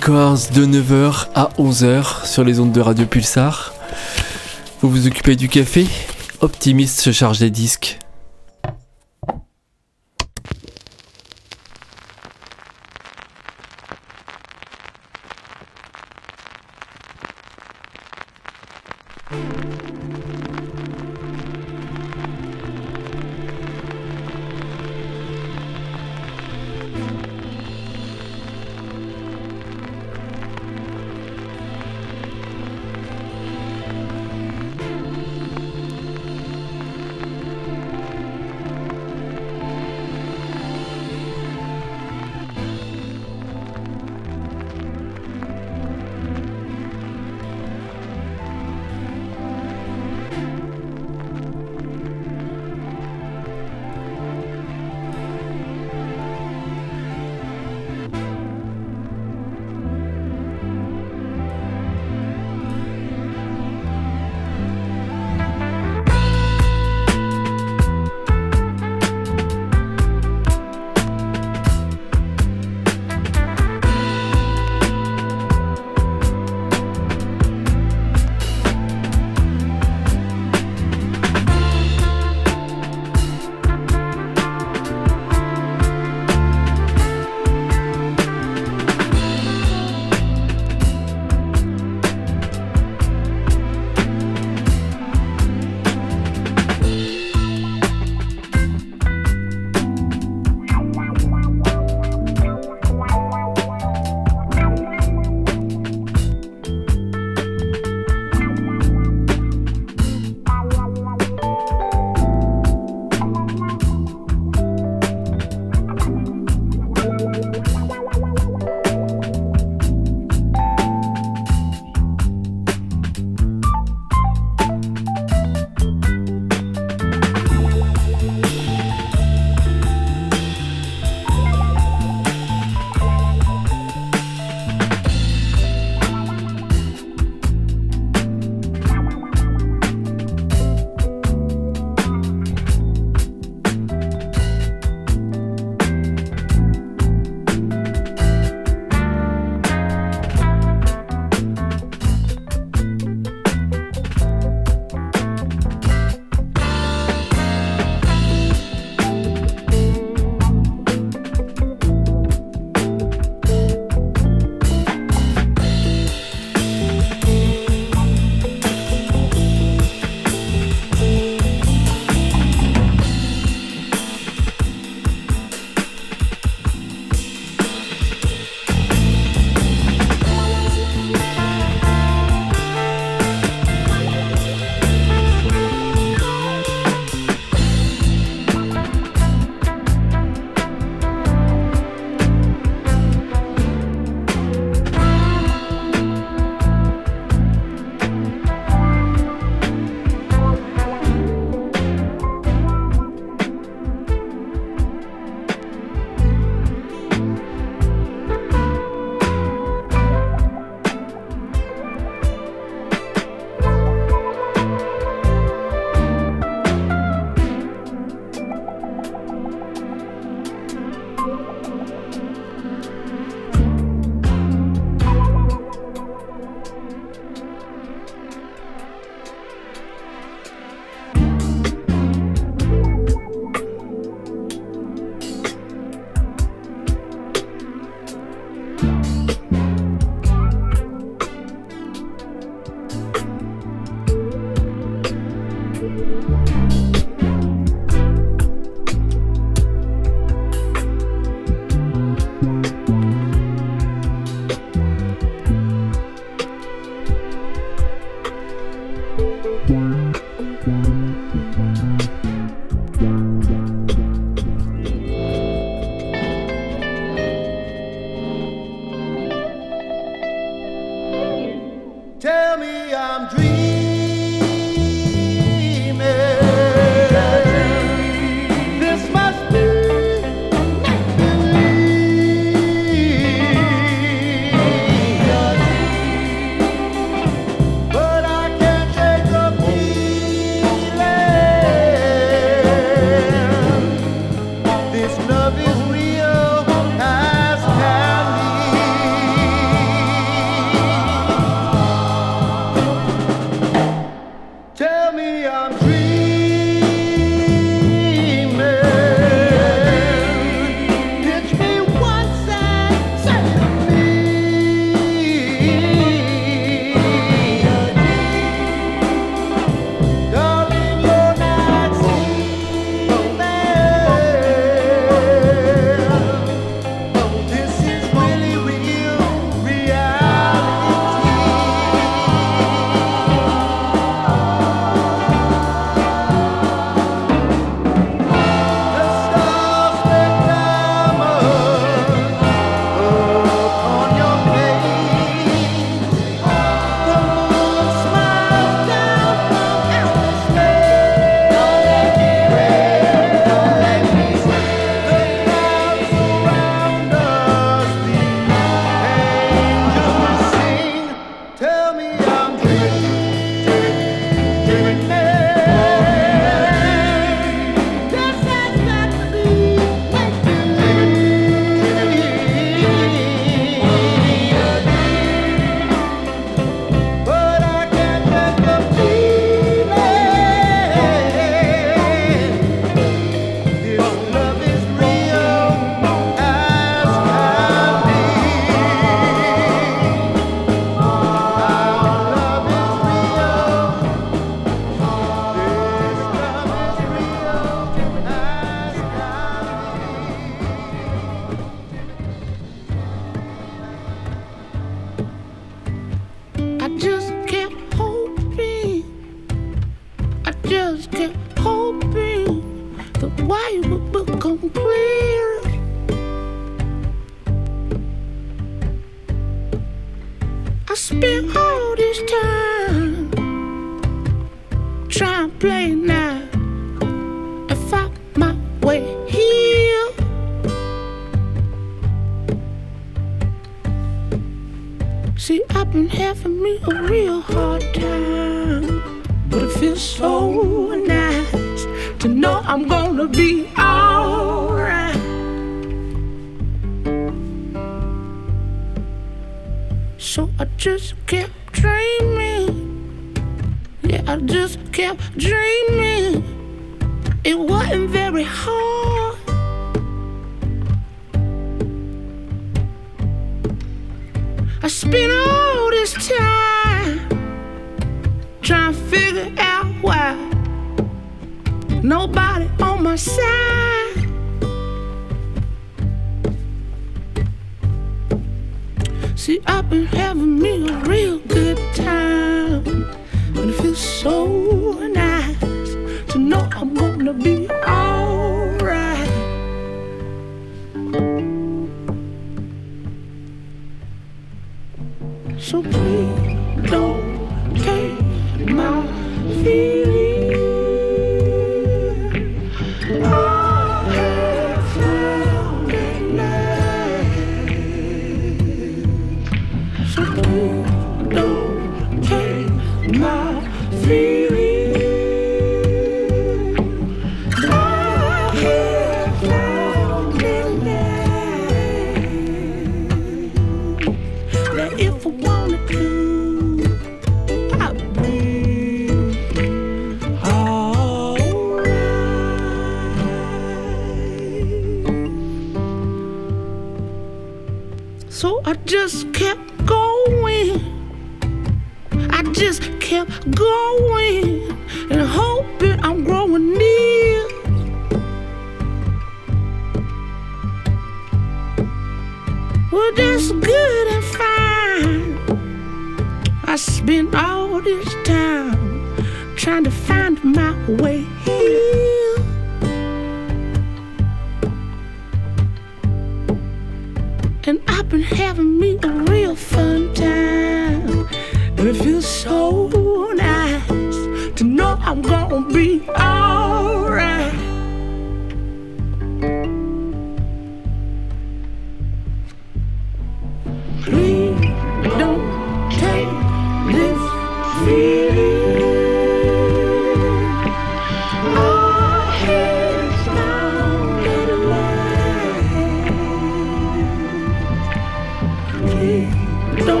De 9h à 11h sur les ondes de Radio Pulsar. Vous vous occupez du café? Optimiste se charge des disques.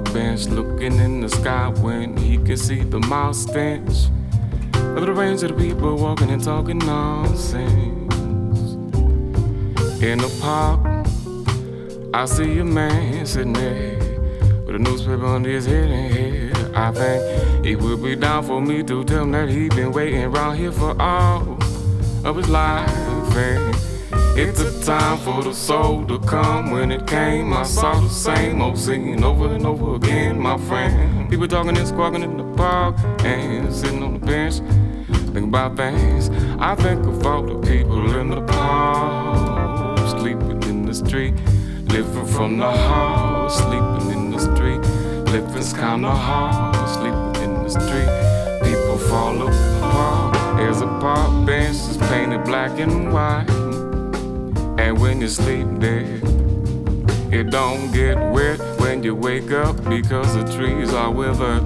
Park bench, looking in the sky when he can see the mouse stench of the range of the people walking and talking nonsense. In the park, I see a man sitting there with a newspaper under his head and head. I think it would be down for me to tell him that he been waiting around here for all of his life. And it's a time for the soul to come. When it came, I saw the same old scene over and over again, my friend. People talking and squawking in the park and sitting on the bench. Think about things. I think of all the people in the park, sleeping in the street, living from the house, sleeping in the street, living's kinda hard, sleeping in the street. People fall apart. There's a park bench that's painted black and white. And when you sleep there, it don't get wet when you wake up because the trees are withered.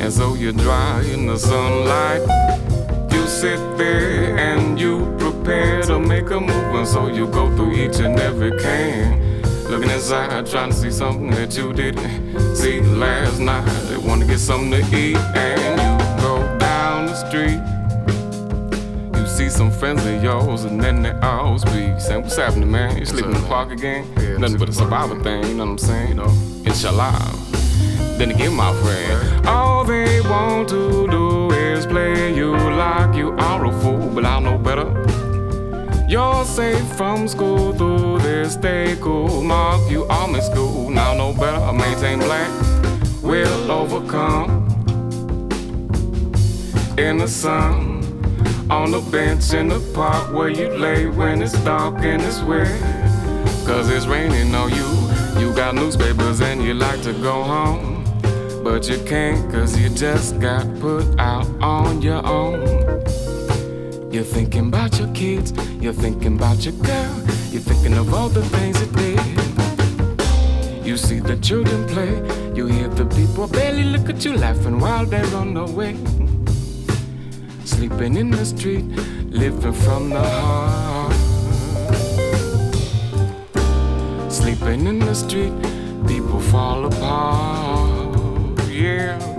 And so you dry in the sunlight. You sit there and you prepare to make a move. And so you go through each and every can. Looking inside, trying to see something that you didn't see last night. They want to get something to eat, and you go down the street see some friends of yours and then they all speak. Saying, what's happening, man? You sleeping in the park again? Yeah, Nothing but a survivor thing, you know what I'm saying? You know, inshallah. Then again, my friend, all they want to do is play you like you are a fool, but I know better. You're safe from school through this stay cool. Mark, you are in school, now know better. Maintain black, we'll overcome in the sun. On the bench in the park where you lay when it's dark and it's wet. Cause it's raining on you. You got newspapers and you like to go home. But you can't cause you just got put out on your own. You're thinking about your kids, you're thinking about your girl, you're thinking of all the things you did. You see the children play, you hear the people barely look at you laughing while they're on run away. Sleeping in the street, living from the heart. Sleeping in the street, people fall apart. Yeah.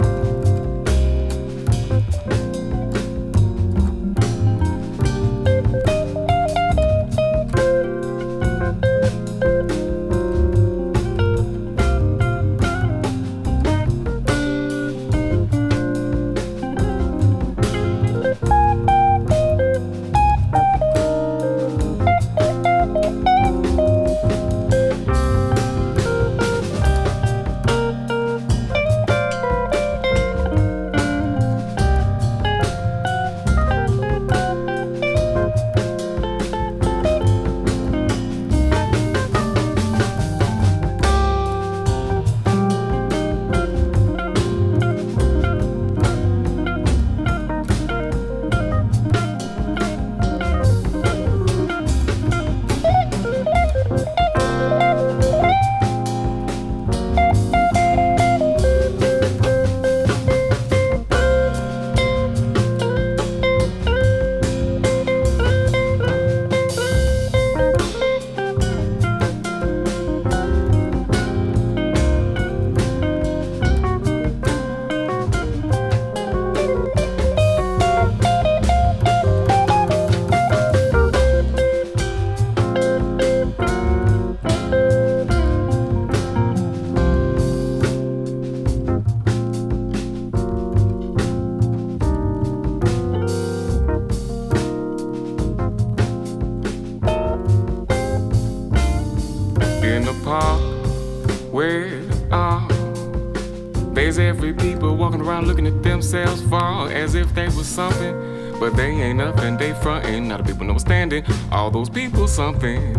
Themselves fall as if they was something. But they ain't nothing, they frontin'. Not the people know standing. All those people something.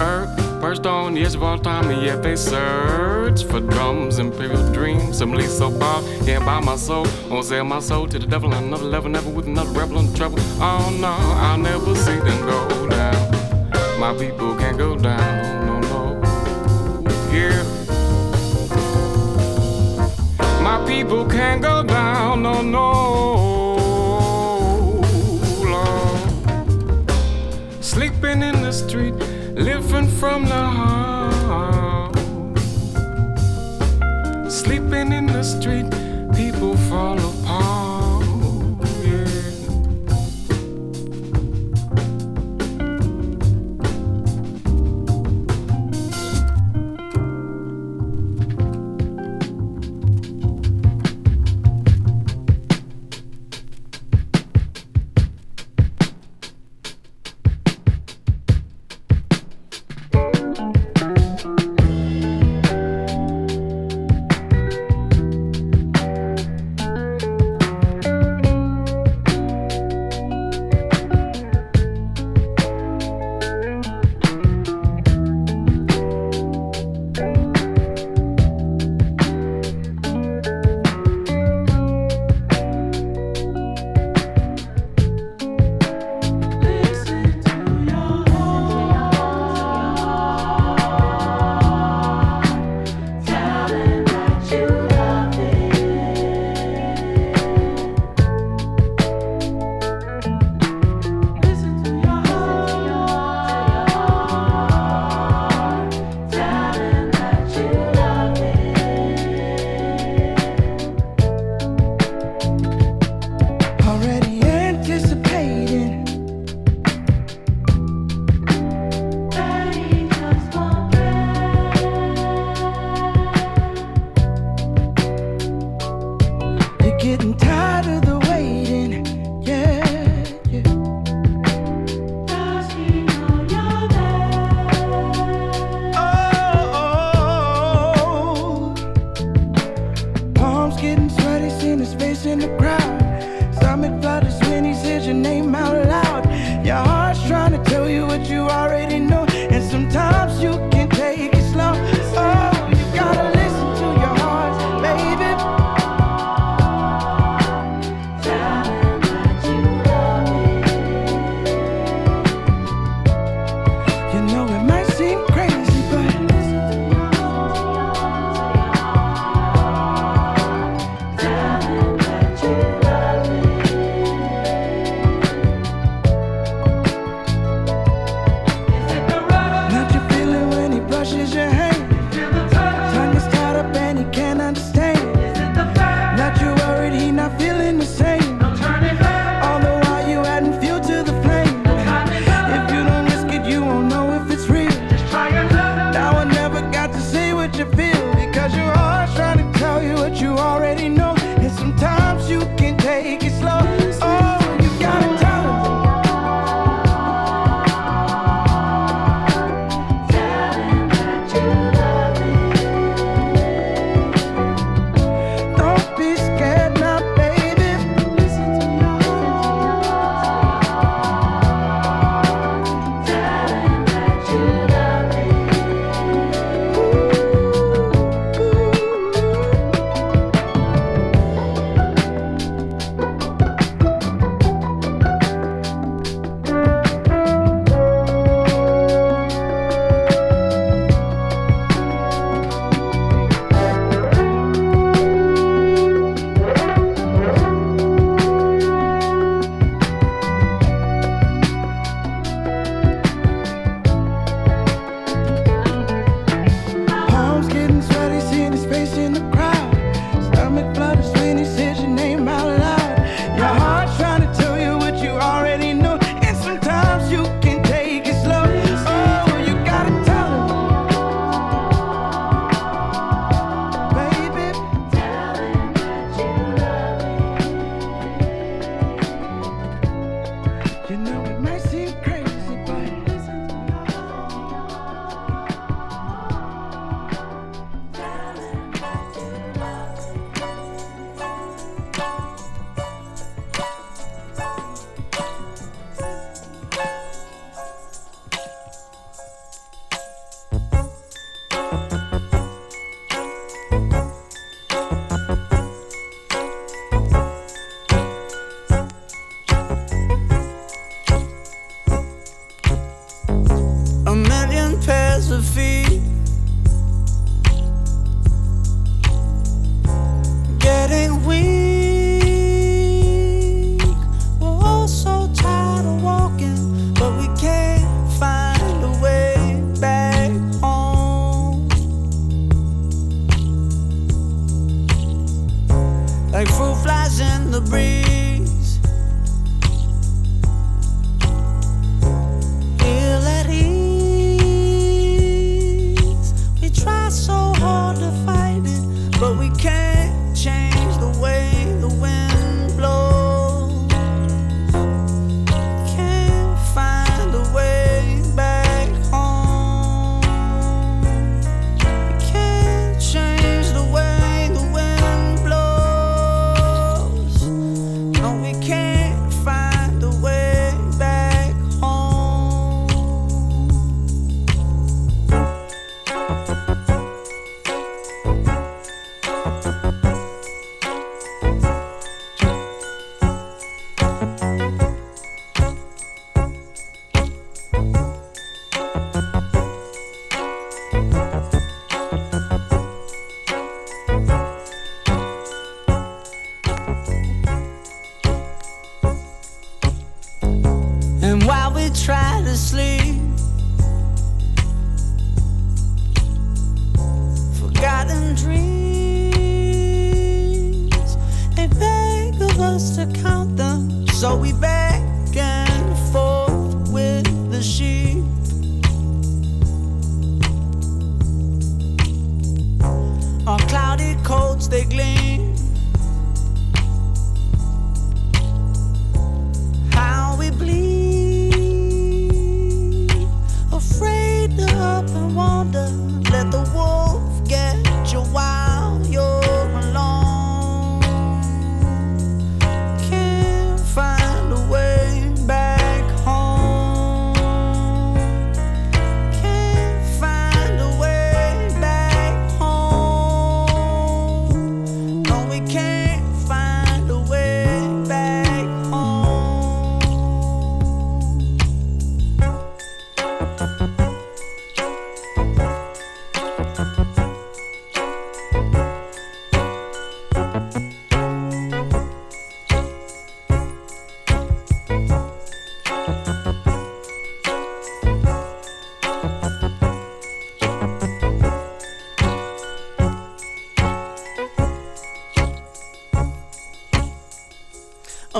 Earth perched on the edge of all time, and yet they search for drums, imperial dreams. Some least so far, can't buy my soul. Won't sell my soul to the devil on another level, never with another rebel in trouble. Oh no, I'll never see them go down. My people can't go down, can't go down, no, no. Sleeping in the street, living from the heart. Sleeping in the street, people fall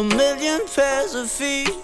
a million pairs of feet.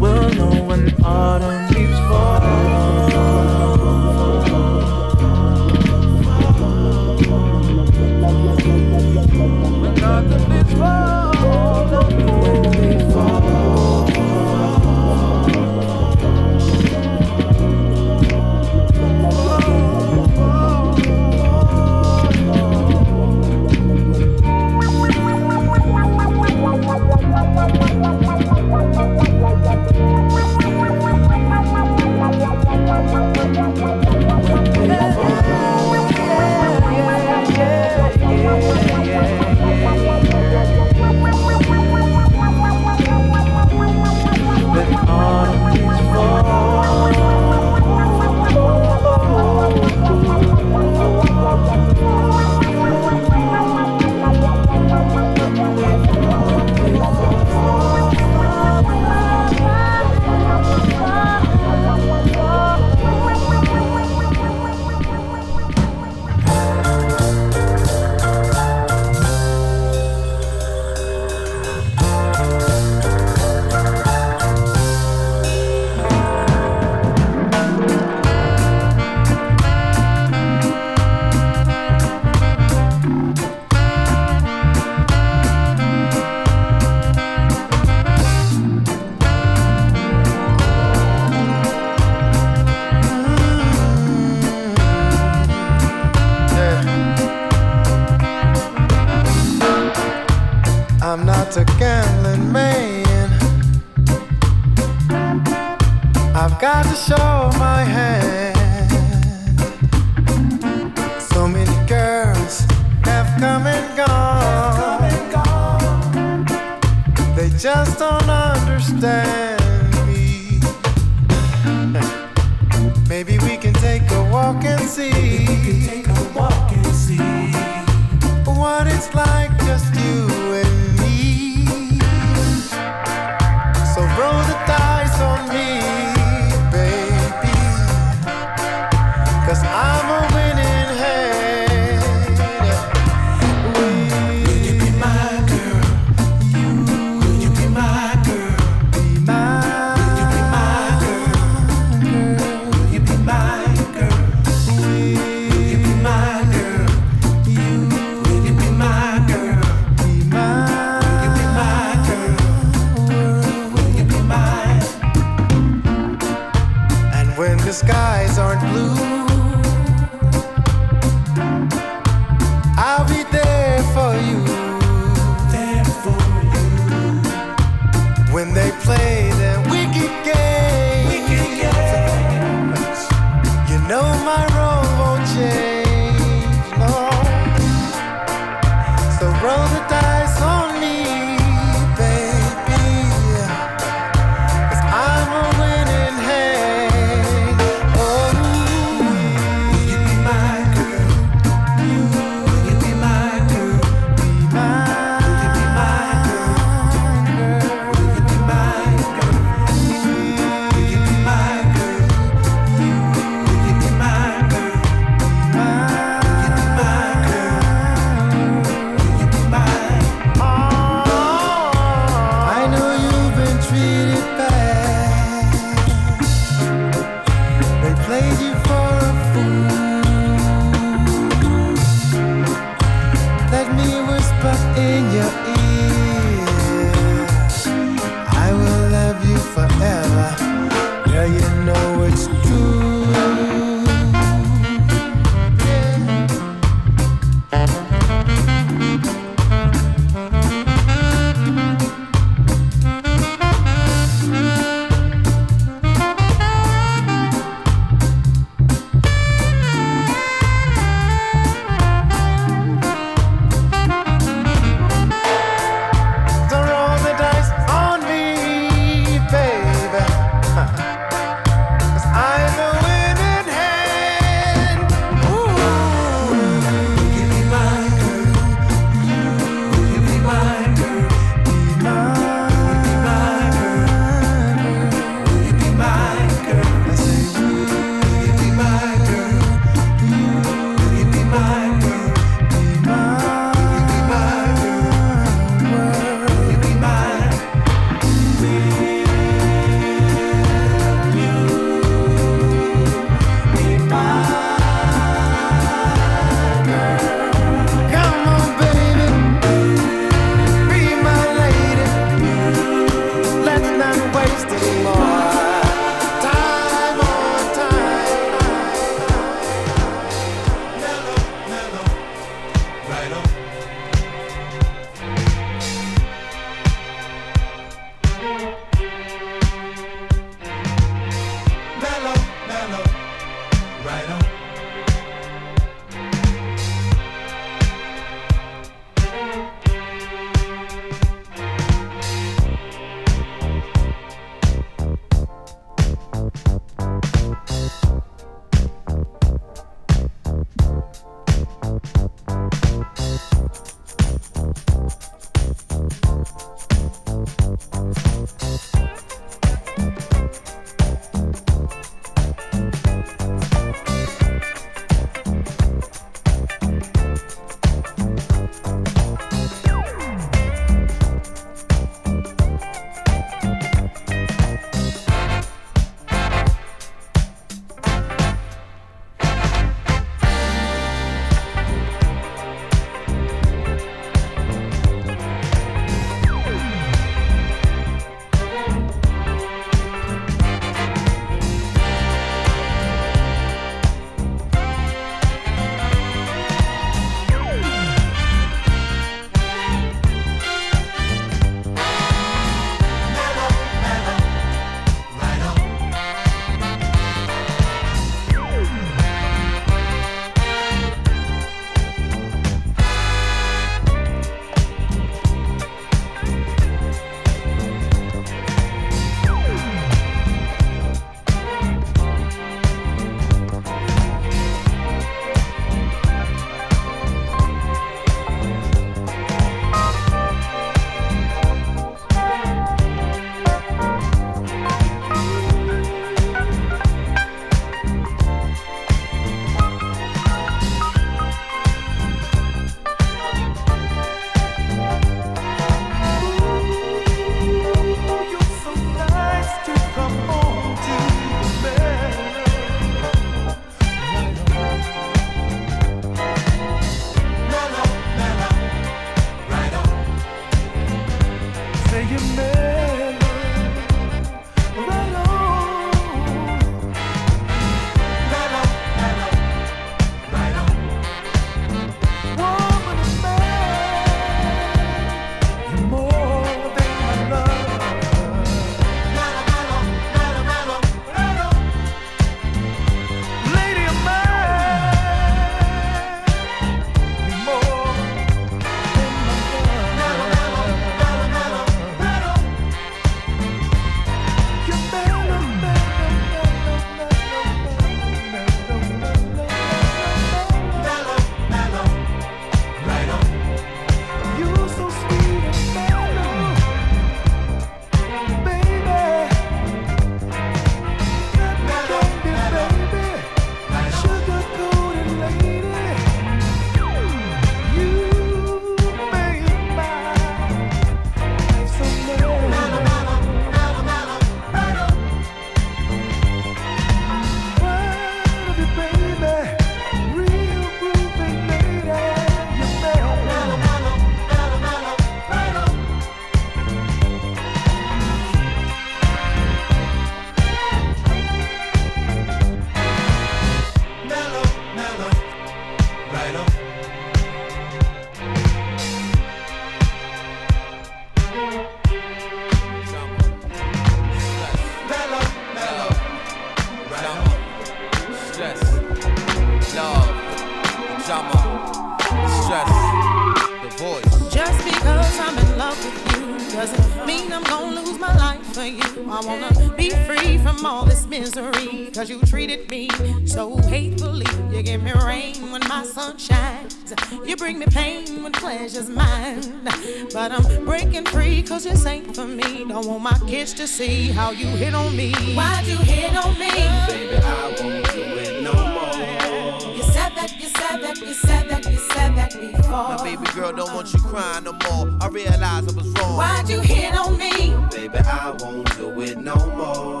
Don't want my kids to see how you hit on me. Why'd you hit on me? Baby, I won't do it no more. You said that, you said that, you said that, you said that before. My baby girl don't want you crying no more. I realize I was wrong. Why'd you hit on me? Baby, I won't do it no more.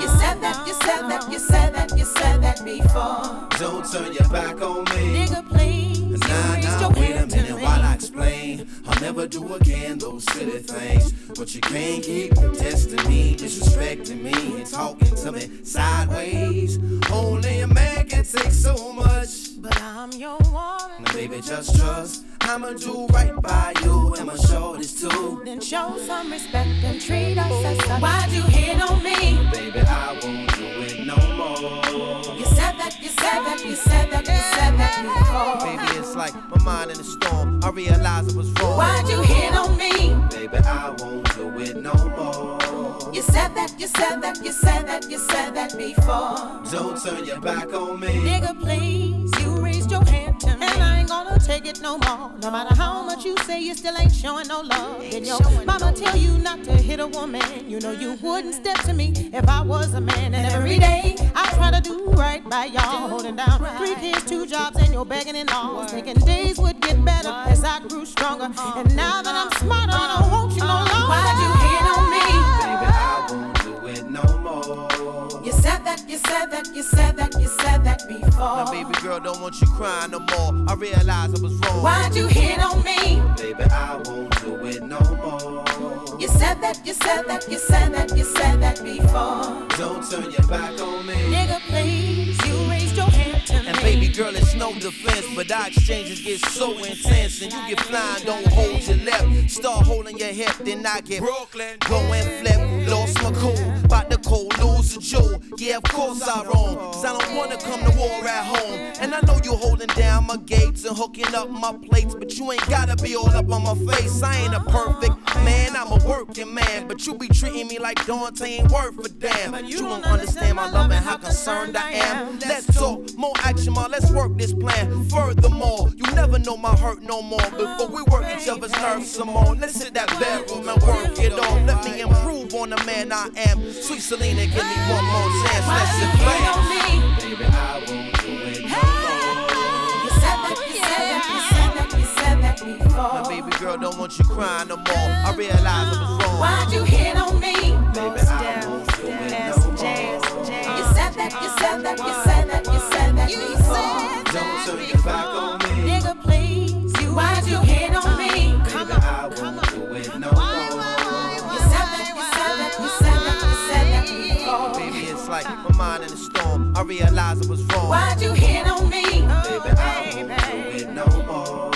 You said that, you said that, you said that, you said that before. Don't turn your back on me. Nigga, never do again those silly things. But you can't keep testing me, disrespecting me, and talking to me sideways. Only a man can take so much. Baby, just trust. I'ma do right by you, and I'ma show this too. Then show some respect and treat us as such. Why'd you hit on me? Baby, I won't do it no more. You said that, you said that, you said that, you said that before. Baby, it's like my mind in a storm. I realize I was wrong. Why'd you hit on me? Baby, I won't do it no more. You said that, you said that, you said that, you said that before. Don't turn your back on me. Nigga, please, take it no more. No matter how much you say, you still ain't showing no love. And your mama tell you not to hit a woman. You know you wouldn't step to me if I was a man. And every day I try to do right by y'all. Holding down three kids, two jobs, and you're begging in laws. Thinking days would get better as I grew stronger. And now that I'm smarter, I don't want you no longer. Why'd you that, you said that, you said that, you said that before. My baby girl don't want you crying no more. I realize I was wrong. Why'd you hit on me? Baby, I won't do it no more. You said that, you said that, you said that, you said that before. Don't turn your back on me. Nigga, please, you raised your hand to me. And baby girl, it's no defense, but our exchanges get so intense. And you get flying, don't hold your left. Start holding your hip, then I get Brooklyn. Go and flip, lost my cool. Cold, lose a jewel. Yeah, of course I wrong. Cause I don't wanna come to war at home. And I know you holding down my gates and hooking up my plates, but you ain't gotta be all up on my face. I ain't a perfect man, I'm a working man. But you be treating me like Dante ain't worth a damn. You don't understand my love and how concerned I am. Let's talk, more action, ma. Let's work this plan. Furthermore, you never know my hurt no more. Before we work each other's nerves some more. Let's hit that bedroom and work it on. Let me improve on the man I am. Sweet Selena, give me one more chance. Let's Why'd you hit on me? Baby, I won't do it no more. You said that, you said that, you said that, you said that before. My baby girl don't want you crying no more. I realize I was wrong. Why'd you hit on me? Baby, I won't do it no more. You said that, you said that, you said that, I realize I was wrong. Why'd you hit on me? Baby, I won't do it no more.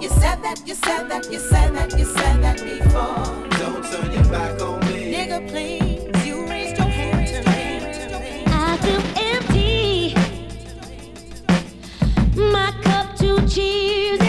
You said that, you said that, you said that, you said that before. Don't turn your back on me. Nigga, please, you raised your hand to me. I feel empty. My cup to cheers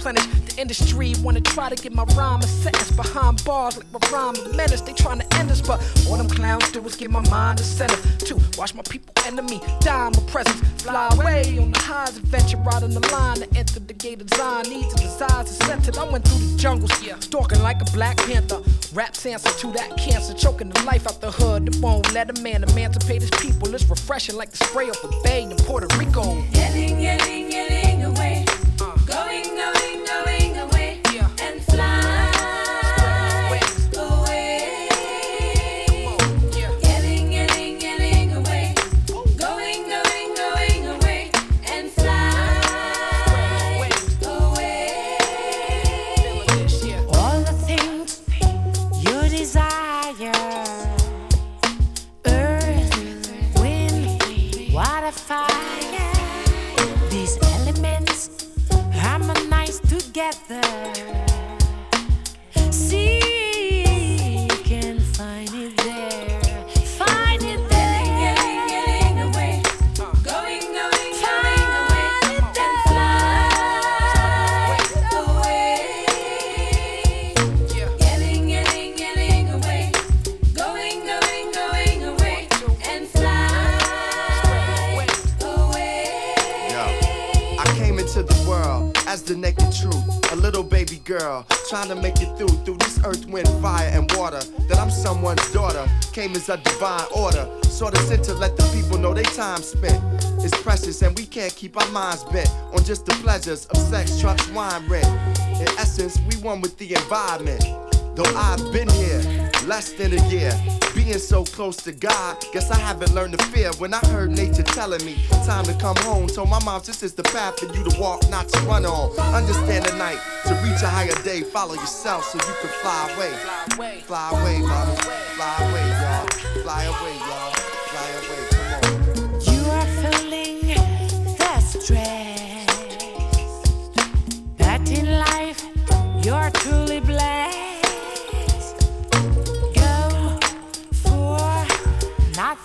replenish. The industry wanna try to get my rhyme a sentence behind bars like my rhyme a menace. They trying to end us, but all them clowns do is get my mind a center. Two, watch my people enemy, dime my presence. Fly away on the highs adventure, riding the line to enter the gate of Zion. Needs and desires are centered. I went through the jungles, yeah, stalking like a black panther. Rap's answer to that cancer, choking the life out the hood. The won't let a man emancipate his people. It's refreshing like the spray off a bay in Puerto Rico. Bent on just the pleasures of sex, trucks, wine, rent. In essence, we one with the environment. Though I've been here less than a year, being so close to God, guess I haven't learned to fear. When I heard nature telling me time to come home, told my mom this is the path for you to walk, not to run on. Understand the night to reach a higher day, follow yourself so you can fly away. Fly away, mama. Fly away, y'all. Fly away, y'all.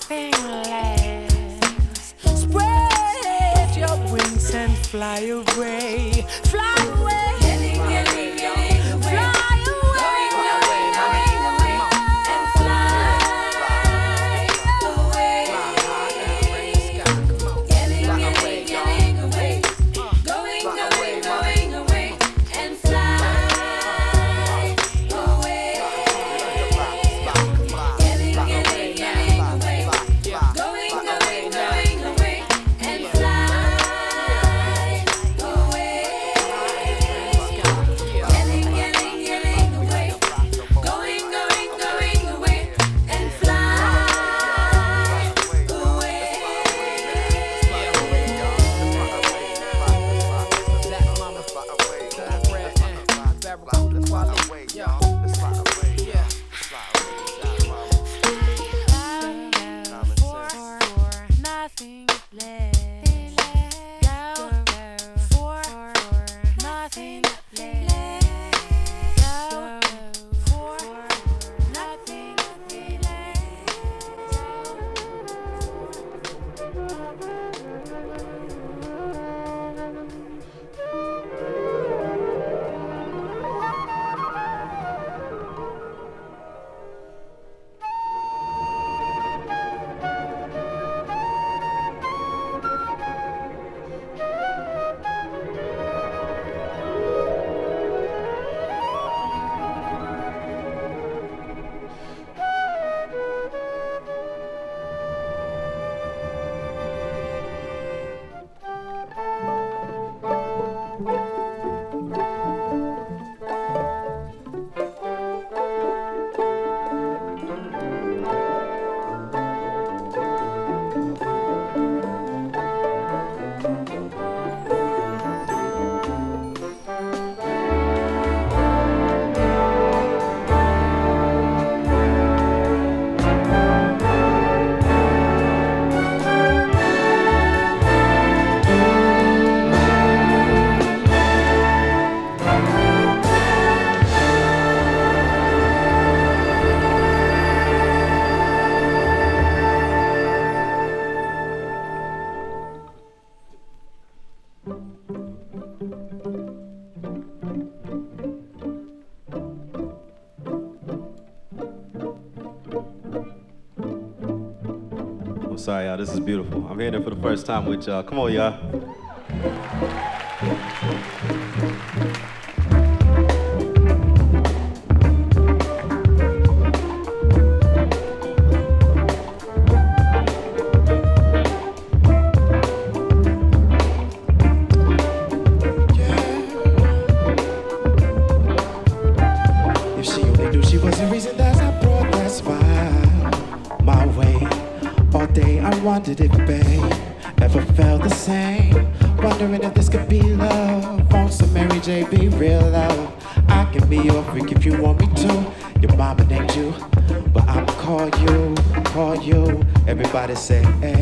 Nothing less. Spread your wings and fly away. Sorry, y'all. This is beautiful. I'm hearing it for the first time with y'all. Come on, y'all. Everybody say. A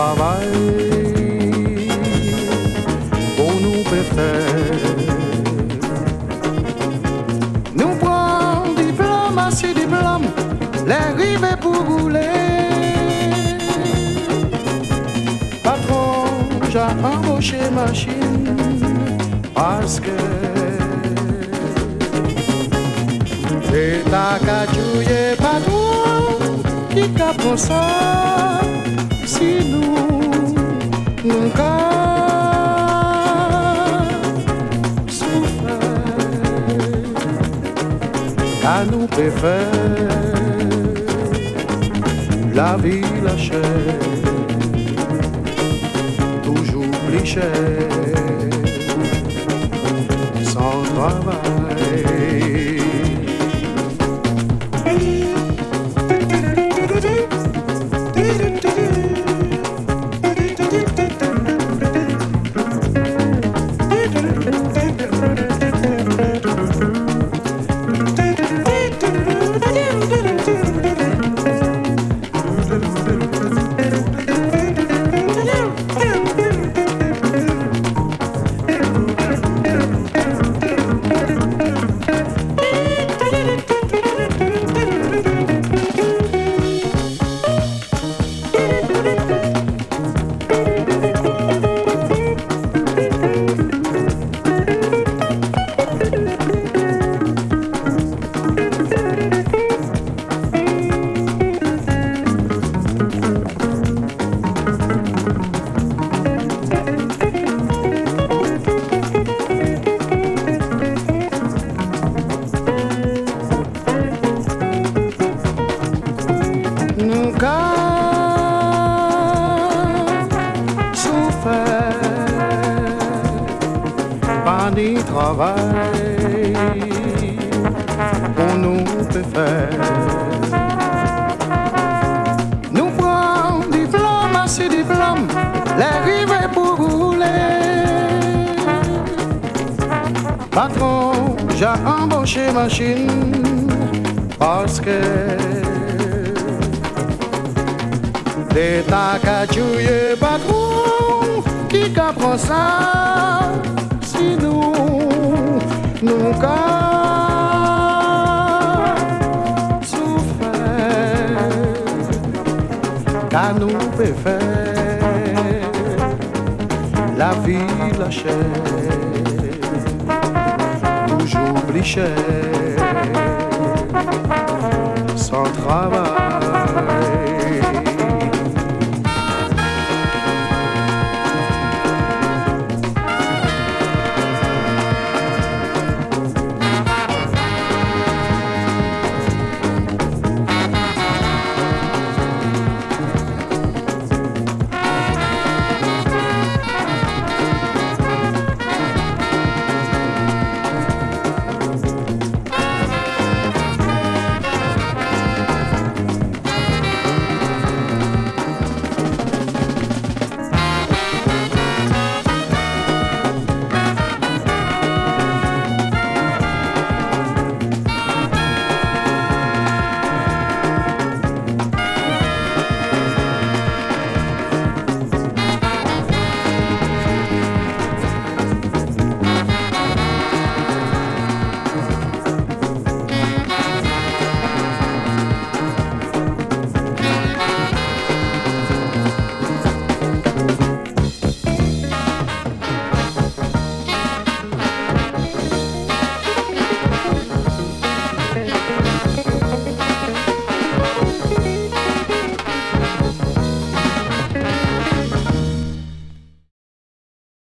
travail. Pour nous préfère. Nous prenons des blancs, masser des les rives pour rouler. Patron, j'ai embauché machine parce que. C'est ta cajouille, patron, qui capte ça. À nous préfère. La vie la chair toujours cher sans travail